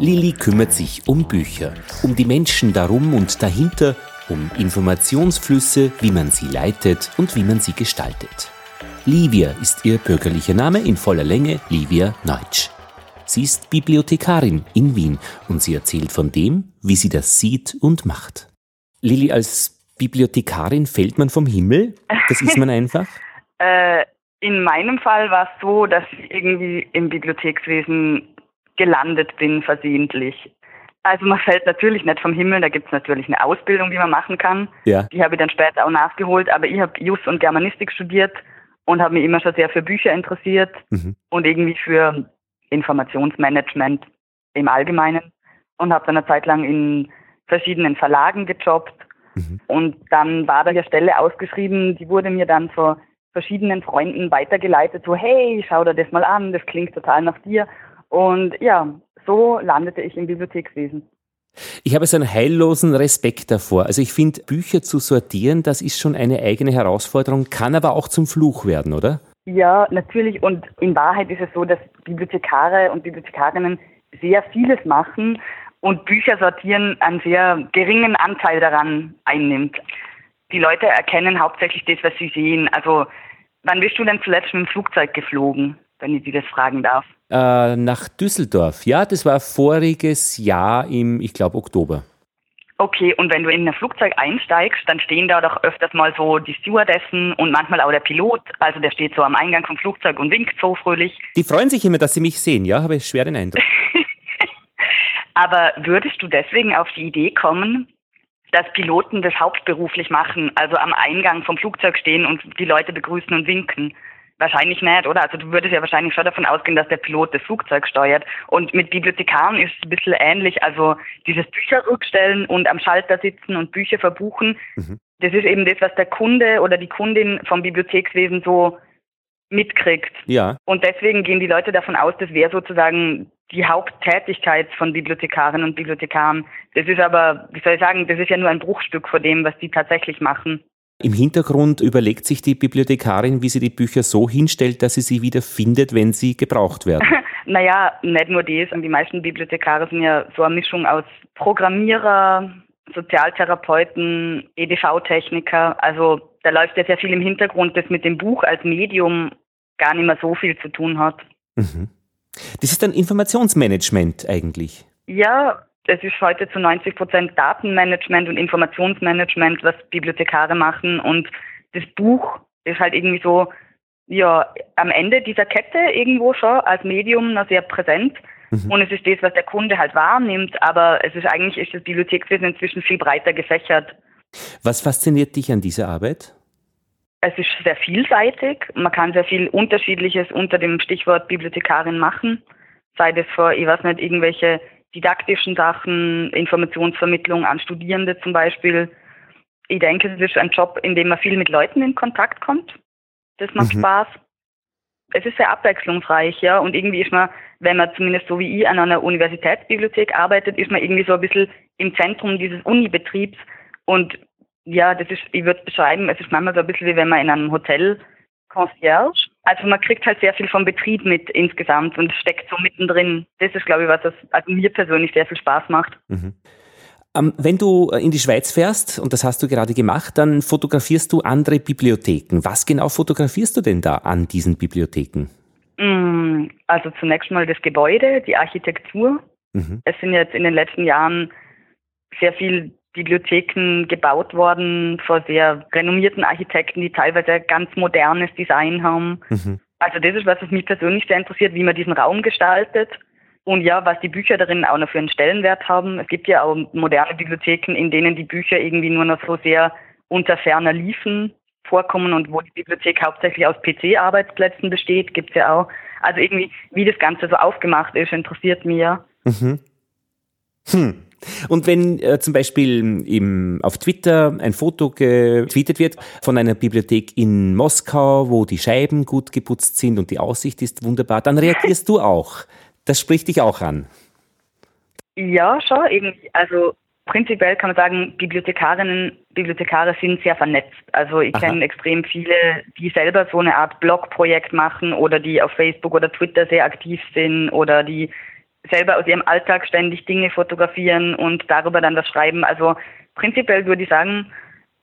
Lilly kümmert sich um Bücher, um die Menschen darum und dahinter, um Informationsflüsse, wie man sie leitet und wie man sie gestaltet. Livia ist ihr bürgerlicher Name in voller Länge, Livia Neutsch. Sie ist Bibliothekarin in Wien und sie erzählt von dem, wie sie das sieht und macht. Lilly, als Bibliothekarin fällt man vom Himmel? Das ist man einfach? äh, in meinem Fall war es so, dass ich irgendwie im Bibliothekswesen gelandet bin, versehentlich. Also man fällt natürlich nicht vom Himmel, da gibt es natürlich eine Ausbildung, die man machen kann. Ja. Die habe ich dann später auch nachgeholt, aber ich habe Jus und Germanistik studiert und habe mich immer schon sehr für Bücher interessiert Mhm. und irgendwie für Informationsmanagement im Allgemeinen und habe dann eine Zeit lang in verschiedenen Verlagen gejobbt Mhm. und dann war da eine Stelle ausgeschrieben, die wurde mir dann von verschiedenen Freunden weitergeleitet, so hey, schau dir das mal an, das klingt total nach dir und ja, so landete ich im Bibliothekswesen. Ich habe so einen heillosen Respekt davor. Also ich finde, Bücher zu sortieren, das ist schon eine eigene Herausforderung, kann aber auch zum Fluch werden, oder? Ja, natürlich. Und in Wahrheit ist es so, dass Bibliothekare und Bibliothekarinnen sehr vieles machen und Bücher sortieren einen sehr geringen Anteil daran einnimmt. Die Leute erkennen hauptsächlich das, was sie sehen. Also, wann bist du denn zuletzt mit dem Flugzeug geflogen, wenn ich Sie das fragen darf? Äh, nach Düsseldorf. Ja, das war voriges Jahr im, ich glaube, Oktober. Okay, und wenn du in ein Flugzeug einsteigst, dann stehen da doch öfters mal so die Stewardessen und manchmal auch der Pilot. Also der steht so am Eingang vom Flugzeug und winkt so fröhlich. Die freuen sich immer, dass sie mich sehen, ja, habe ich schwer den Eindruck. Aber würdest du deswegen auf die Idee kommen, dass Piloten das hauptberuflich machen, also am Eingang vom Flugzeug stehen und die Leute begrüßen und winken? Wahrscheinlich nicht, oder? Also du würdest ja wahrscheinlich schon davon ausgehen, dass der Pilot das Flugzeug steuert. Und mit Bibliothekaren ist es ein bisschen ähnlich. Also dieses Bücher rückstellen und am Schalter sitzen und Bücher verbuchen, Mhm. das ist eben das, was der Kunde oder die Kundin vom Bibliothekswesen so mitkriegt. Ja, Und deswegen gehen die Leute davon aus, das wäre sozusagen die Haupttätigkeit von Bibliothekarinnen und Bibliothekaren. Das ist aber, wie soll ich sagen, das ist ja nur ein Bruchstück von dem, was die tatsächlich machen. Im Hintergrund überlegt sich die Bibliothekarin, wie sie die Bücher so hinstellt, dass sie sie wieder findet, wenn sie gebraucht werden. Naja, nicht nur das. Und die meisten Bibliothekare sind ja so eine Mischung aus Programmierer, Sozialtherapeuten, EDV-Techniker. Also da läuft ja sehr viel im Hintergrund, das mit dem Buch als Medium gar nicht mehr so viel zu tun hat. Mhm. Das ist dann Informationsmanagement eigentlich. Ja, es ist heute zu 90 Prozent Datenmanagement und Informationsmanagement, was Bibliothekare machen. Und das Buch ist halt irgendwie so, ja, am Ende dieser Kette irgendwo schon als Medium noch sehr präsent. Mhm. Und es ist das, was der Kunde halt wahrnimmt. Aber es ist eigentlich, ist das Bibliothekswesen inzwischen viel breiter gefächert. Was fasziniert dich an dieser Arbeit? Es ist sehr vielseitig. Man kann sehr viel Unterschiedliches unter dem Stichwort Bibliothekarin machen. Sei das für, ich weiß nicht, irgendwelche didaktischen Sachen, Informationsvermittlung an Studierende zum Beispiel. Ich denke, es ist ein Job, in dem man viel mit Leuten in Kontakt kommt. Das macht Mhm. Spaß. Es ist sehr abwechslungsreich, ja. Und irgendwie ist man, wenn man zumindest so wie ich an einer Universitätsbibliothek arbeitet, ist man irgendwie so ein bisschen im Zentrum dieses Unibetriebs. Und ja, das ist, ich würde beschreiben, es ist manchmal so ein bisschen wie wenn man in einem Hotel Concierge. Also man kriegt halt sehr viel vom Betrieb mit insgesamt und steckt so mittendrin. Das ist, glaube ich, was das also mir persönlich sehr viel Spaß macht. Mhm. Ähm, wenn du in die Schweiz fährst, und das hast du gerade gemacht, dann fotografierst du andere Bibliotheken. Was genau fotografierst du denn da an diesen Bibliotheken? Mm, Also zunächst mal das Gebäude, die Architektur. Mhm. Es sind jetzt in den letzten Jahren sehr viel Bibliotheken gebaut worden vor sehr renommierten Architekten, die teilweise ganz modernes Design haben. Mhm. Also das ist was, was mich persönlich sehr interessiert, wie man diesen Raum gestaltet. Und ja, was die Bücher darin auch noch für einen Stellenwert haben. Es gibt ja auch moderne Bibliotheken, in denen die Bücher irgendwie nur noch so sehr unter ferner Liefen vorkommen und wo die Bibliothek hauptsächlich aus PC-Arbeitsplätzen besteht, gibt's ja auch. Also irgendwie, wie das Ganze so aufgemacht ist, interessiert mich ja. Mhm. Hm. Und wenn äh, zum Beispiel im, auf Twitter ein Foto getweetet wird von einer Bibliothek in Moskau, wo die Scheiben gut geputzt sind und die Aussicht ist wunderbar, dann reagierst du auch. Das spricht dich auch an. Ja, schon irgendwie. Also prinzipiell kann man sagen, Bibliothekarinnen, Bibliothekare sind sehr vernetzt. Also ich kenne extrem viele, die selber so eine Art Blogprojekt machen oder die auf Facebook oder Twitter sehr aktiv sind oder die selber aus ihrem Alltag ständig Dinge fotografieren und darüber dann was schreiben. Also prinzipiell würde ich sagen,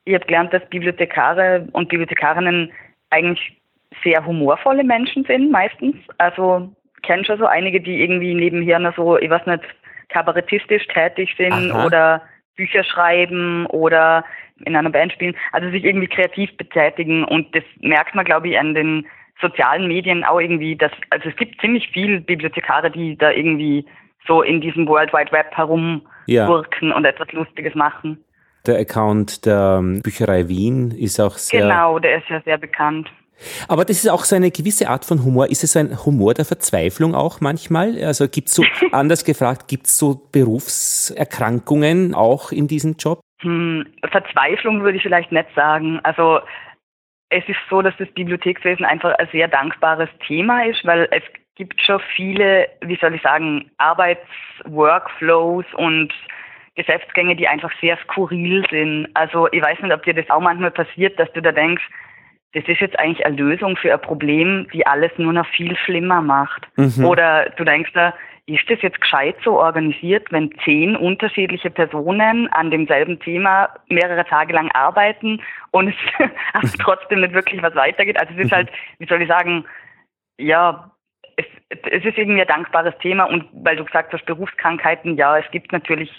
ich habe gelernt, dass Bibliothekare und Bibliothekarinnen eigentlich sehr humorvolle Menschen sind, meistens. Also kenne schon so einige, die irgendwie nebenher noch so, ich weiß nicht, kabarettistisch tätig sind Aha. oder Bücher schreiben oder in einer Band spielen, also sich irgendwie kreativ betätigen und das merkt man, glaube ich, an den sozialen Medien auch irgendwie, dass, also es gibt ziemlich viel Bibliothekare, die da irgendwie so in diesem World Wide Web herumwirken ja. und etwas Lustiges machen. Der Account der Bücherei Wien ist auch sehr. Genau, der ist ja sehr bekannt. Aber das ist auch so eine gewisse Art von Humor. Ist es ein Humor der Verzweiflung auch manchmal? Also gibt es so, anders gefragt, gibt es so Berufserkrankungen auch in diesem Job? Hm, Verzweiflung würde ich vielleicht nicht sagen. Also es ist so, dass das Bibliothekswesen einfach ein sehr dankbares Thema ist, weil es gibt schon viele, wie soll ich sagen, Arbeitsworkflows und Geschäftsgänge, die einfach sehr skurril sind. Also ich weiß nicht, ob dir das auch manchmal passiert, dass du da denkst, das ist jetzt eigentlich eine Lösung für ein Problem, die alles nur noch viel schlimmer macht. Mhm. Oder du denkst da, ist das jetzt gescheit so organisiert, wenn zehn unterschiedliche Personen an demselben Thema mehrere Tage lang arbeiten und es trotzdem nicht wirklich was weitergeht? Also es ist halt, wie soll ich sagen, ja, es, es ist irgendwie ein dankbares Thema und weil du gesagt hast, Berufskrankheiten, ja, es gibt natürlich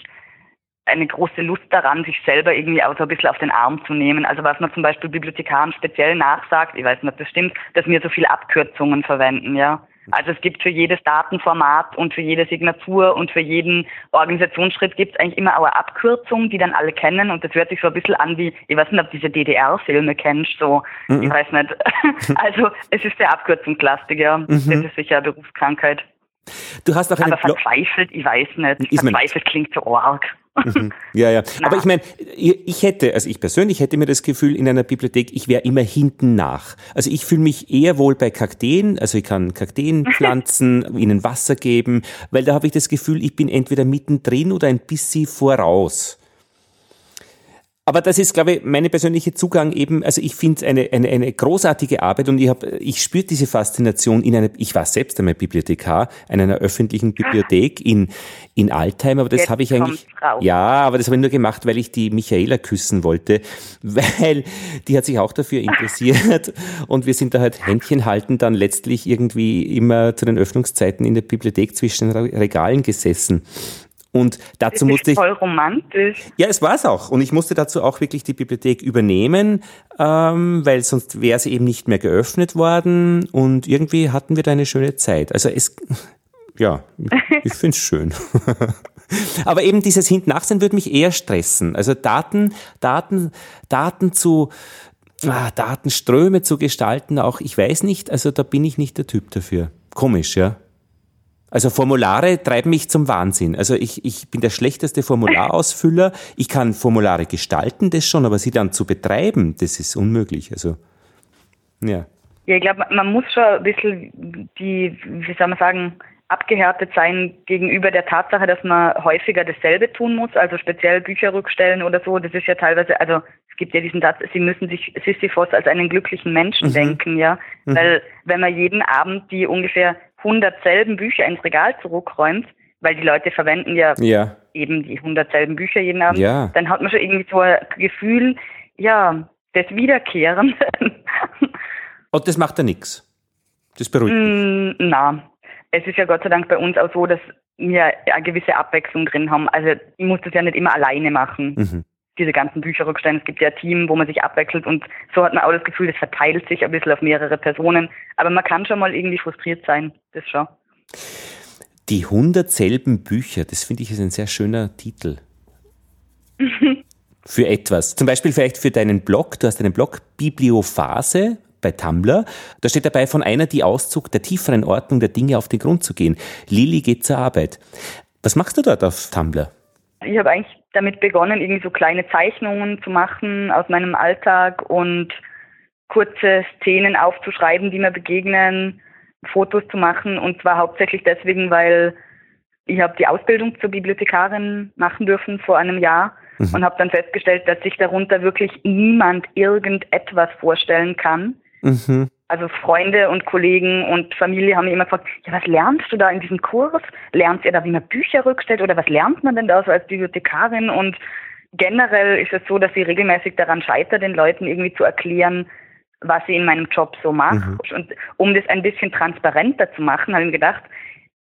eine große Lust daran, sich selber irgendwie auch so ein bisschen auf den Arm zu nehmen. Also was man zum Beispiel Bibliothekaren speziell nachsagt, ich weiß nicht, ob das stimmt, dass wir so viele Abkürzungen verwenden, ja. Also es gibt für jedes Datenformat und für jede Signatur und für jeden Organisationsschritt gibt es eigentlich immer auch eine Abkürzung, die dann alle kennen und das hört sich so ein bisschen an wie, ich weiß nicht, ob diese DDR-Filme kennst, so, mhm. ich weiß nicht. also es ist sehr abkürzungslastig, ja. Mhm. Das ist sicher eine Berufskrankheit. Du hast auch einen Aber verzweifelt, ich weiß nicht. Ist verzweifelt klingt so arg. Mhm. Ja, ja. Aber ich meine, ich hätte, also ich persönlich hätte mir das Gefühl in einer Bibliothek, ich wäre immer hinten nach. Also ich fühle mich eher wohl bei Kakteen, also ich kann Kakteen pflanzen, ihnen Wasser geben, weil da habe ich das Gefühl, ich bin entweder mittendrin oder ein bisschen voraus. Aber das ist, glaube ich, meine persönliche Zugang eben, also ich finde eine, eine, eine großartige Arbeit und ich habe, ich spüre diese Faszination in einer, ich war selbst einmal Bibliothekar in einer öffentlichen Bibliothek in, in Altheim, aber das habe ich eigentlich, ja, aber das habe ich nur gemacht, weil ich die Michaela küssen wollte, weil die hat sich auch dafür interessiert und wir sind da halt Händchen halten dann letztlich irgendwie immer zu den Öffnungszeiten in der Bibliothek zwischen Regalen gesessen. Und dazu das musste ich. Voll romantisch. Ja, es war es auch. Und ich musste dazu auch wirklich die Bibliothek übernehmen, ähm, weil sonst wäre sie eben nicht mehr geöffnet worden. Und irgendwie hatten wir da eine schöne Zeit. Also es, ja, ich finde es schön. Aber eben dieses Hintnachsehen würde mich eher stressen. Also Daten, Daten, Daten zu, ah, Datenströme zu gestalten, auch, ich weiß nicht, also da bin ich nicht der Typ dafür. Komisch, ja. Also Formulare treiben mich zum Wahnsinn. Also ich, ich bin der schlechteste Formularausfüller. Ich kann Formulare gestalten, das schon, aber sie dann zu betreiben, das ist unmöglich. Also, ja. Ja, ich glaube, man muss schon ein bisschen die, wie soll man sagen, abgehärtet sein gegenüber der Tatsache, dass man häufiger dasselbe tun muss, also speziell Bücher rückstellen oder so. Das ist ja teilweise, also es gibt ja diesen Satz, sie müssen sich Sisyphos als einen glücklichen Menschen mhm. denken, ja. Mhm. Weil wenn man jeden Abend die ungefähr 100 selben Bücher ins Regal zurückräumt, weil die Leute verwenden ja, ja. eben die 100 selben Bücher jeden Abend, ja. dann hat man schon irgendwie so ein Gefühl, ja, des Wiederkehrens. Und das macht ja nichts. Das beruhigt mm, Na, es ist ja Gott sei Dank bei uns auch so, dass wir eine gewisse Abwechslung drin haben. Also ich muss das ja nicht immer alleine machen. Mhm diese ganzen Bücher rückstellen. Es gibt ja Team, wo man sich abwechselt und so hat man auch das Gefühl, das verteilt sich ein bisschen auf mehrere Personen. Aber man kann schon mal irgendwie frustriert sein, das schon. Die 100 selben Bücher, das finde ich ist ein sehr schöner Titel. für etwas. Zum Beispiel vielleicht für deinen Blog. Du hast einen Blog Bibliophase bei Tumblr. Da steht dabei von einer, die Auszug der tieferen Ordnung der Dinge auf den Grund zu gehen. Lili geht zur Arbeit. Was machst du dort auf Tumblr? Ich habe eigentlich damit begonnen, irgendwie so kleine Zeichnungen zu machen aus meinem Alltag und kurze Szenen aufzuschreiben, die mir begegnen, Fotos zu machen und zwar hauptsächlich deswegen, weil ich habe die Ausbildung zur Bibliothekarin machen dürfen vor einem Jahr mhm. und habe dann festgestellt, dass sich darunter wirklich niemand irgendetwas vorstellen kann. Mhm. Also Freunde und Kollegen und Familie haben mich immer gefragt, ja, was lernst du da in diesem Kurs? Lernt ihr da, wie man Bücher rückstellt oder was lernt man denn da so als Bibliothekarin? Und generell ist es so, dass ich regelmäßig daran scheitere, den Leuten irgendwie zu erklären, was ich in meinem Job so mache. Mhm. Und um das ein bisschen transparenter zu machen, habe ich mir gedacht,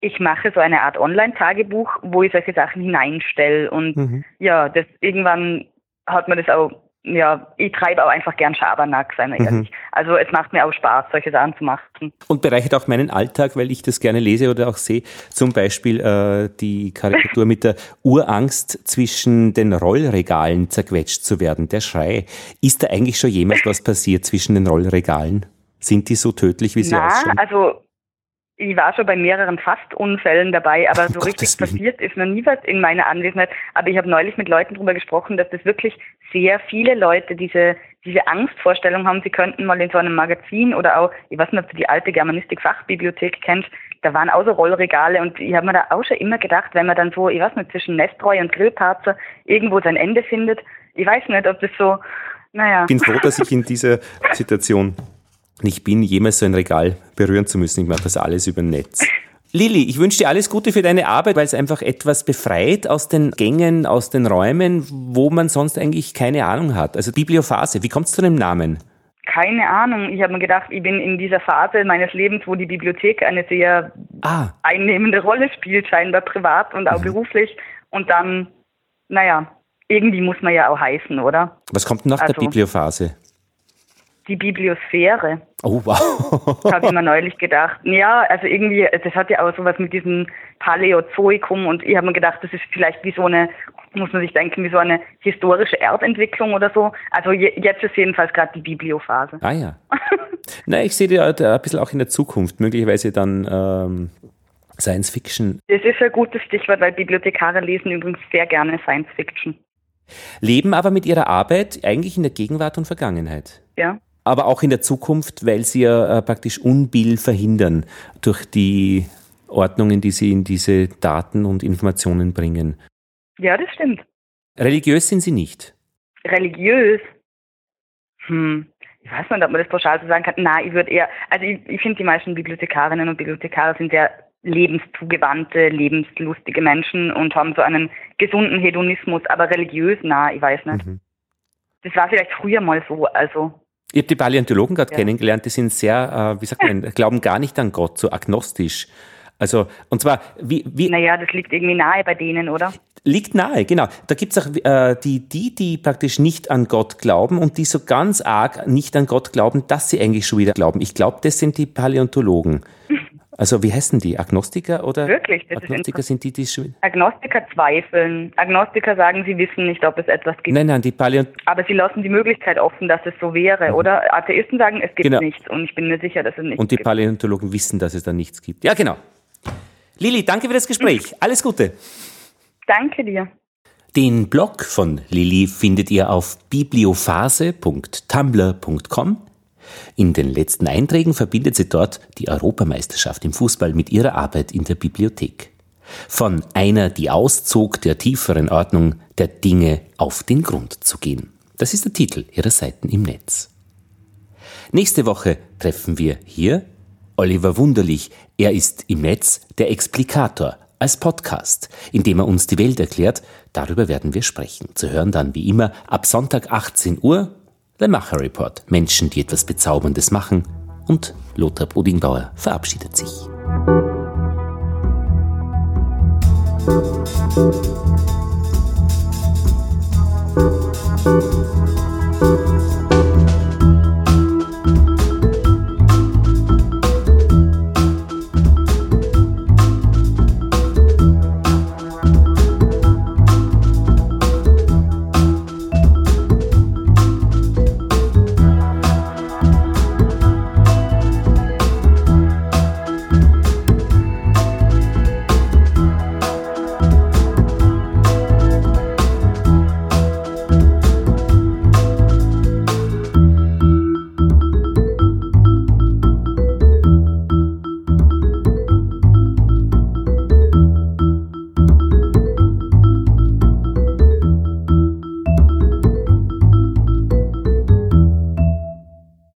ich mache so eine Art Online-Tagebuch, wo ich solche Sachen hineinstelle. Und mhm. ja, das irgendwann hat man das auch ja, ich treibe auch einfach gern Schabernack, seien wir mhm. ehrlich. Also es macht mir auch Spaß, solche Sachen zu machen. Und bereichert auch meinen Alltag, weil ich das gerne lese oder auch sehe. Zum Beispiel äh, die Karikatur mit der Urangst zwischen den Rollregalen zerquetscht zu werden, der Schrei. Ist da eigentlich schon jemals was passiert zwischen den Rollregalen? Sind die so tödlich, wie sie Na, ausschauen? also ich war schon bei mehreren Fastunfällen dabei, aber so richtig passiert ist noch nie was in meiner Anwesenheit. Aber ich habe neulich mit Leuten darüber gesprochen, dass das wirklich sehr viele Leute diese, diese Angstvorstellung haben, sie könnten mal in so einem Magazin oder auch, ich weiß nicht, ob du die alte Germanistik-Fachbibliothek kennst, da waren auch so Rollregale und ich habe mir da auch schon immer gedacht, wenn man dann so, ich weiß nicht, zwischen Nestreu und Grillparzer irgendwo sein Ende findet, ich weiß nicht, ob das so, naja. Ich bin froh, dass ich in dieser Situation nicht bin, jemals so ein Regal berühren zu müssen. Ich mache das alles über Netz. Lilly, ich wünsche dir alles Gute für deine Arbeit, weil es einfach etwas befreit aus den Gängen, aus den Räumen, wo man sonst eigentlich keine Ahnung hat. Also Bibliophase, wie kommt es zu dem Namen? Keine Ahnung. Ich habe mir gedacht, ich bin in dieser Phase meines Lebens, wo die Bibliothek eine sehr ah. einnehmende Rolle spielt, scheinbar privat und auch mhm. beruflich. Und dann, naja, irgendwie muss man ja auch heißen, oder? Was kommt nach also, der Bibliophase? Die Bibliosphäre. Oh, wow. Habe ich mir neulich gedacht. Ja, also irgendwie, das hat ja auch sowas mit diesem Paläozoikum und ich habe mir gedacht, das ist vielleicht wie so eine, muss man sich denken, wie so eine historische Erdentwicklung oder so. Also jetzt ist jedenfalls gerade die Bibliophase. Ah ja. Na, ich sehe die ein bisschen auch in der Zukunft, möglicherweise dann ähm, Science Fiction. Das ist ein gutes Stichwort, weil Bibliothekare lesen übrigens sehr gerne Science Fiction. Leben aber mit ihrer Arbeit eigentlich in der Gegenwart und Vergangenheit. Ja aber auch in der Zukunft, weil sie ja äh, praktisch Unbill verhindern durch die Ordnungen, die sie in diese Daten und Informationen bringen. Ja, das stimmt. Religiös sind sie nicht. Religiös? Hm, ich weiß nicht, ob man das pauschal so sagen kann. Nein, ich würde eher, also ich, ich finde, die meisten Bibliothekarinnen und Bibliothekare sind sehr lebenszugewandte, lebenslustige Menschen und haben so einen gesunden Hedonismus, aber religiös, na, ich weiß nicht. Mhm. Das war vielleicht früher mal so, also ich habe die Paläontologen gerade ja. kennengelernt, die sind sehr, äh, wie sagt man, glauben gar nicht an Gott, so agnostisch. Also, und zwar, wie, wie. Naja, das liegt irgendwie nahe bei denen, oder? Liegt nahe, genau. Da gibt's auch äh, die, die, die praktisch nicht an Gott glauben und die so ganz arg nicht an Gott glauben, dass sie eigentlich schon wieder glauben. Ich glaube, das sind die Paläontologen. Also wie heißen die? Agnostiker oder? Wirklich, Agnostiker sind die, die. Agnostiker zweifeln. Agnostiker sagen, sie wissen nicht, ob es etwas gibt. Nein, nein, die Paläont Aber sie lassen die Möglichkeit offen, dass es so wäre, mhm. oder? Atheisten sagen, es gibt genau. nichts und ich bin mir sicher, dass es nichts gibt. Und die Paläontologen wissen, dass es da nichts gibt. Ja, genau. Lili, danke für das Gespräch. Mhm. Alles Gute. Danke dir. Den Blog von Lili findet ihr auf bibliophase.tumblr.com in den letzten Einträgen verbindet sie dort die Europameisterschaft im Fußball mit ihrer Arbeit in der Bibliothek. Von einer, die auszog, der tieferen Ordnung der Dinge auf den Grund zu gehen. Das ist der Titel ihrer Seiten im Netz. Nächste Woche treffen wir hier Oliver Wunderlich. Er ist im Netz der Explikator als Podcast, in dem er uns die Welt erklärt. Darüber werden wir sprechen. Zu hören dann wie immer ab Sonntag 18 Uhr The Macher Report. Menschen, die etwas Bezauberndes machen. Und Lothar Bodingbauer verabschiedet sich.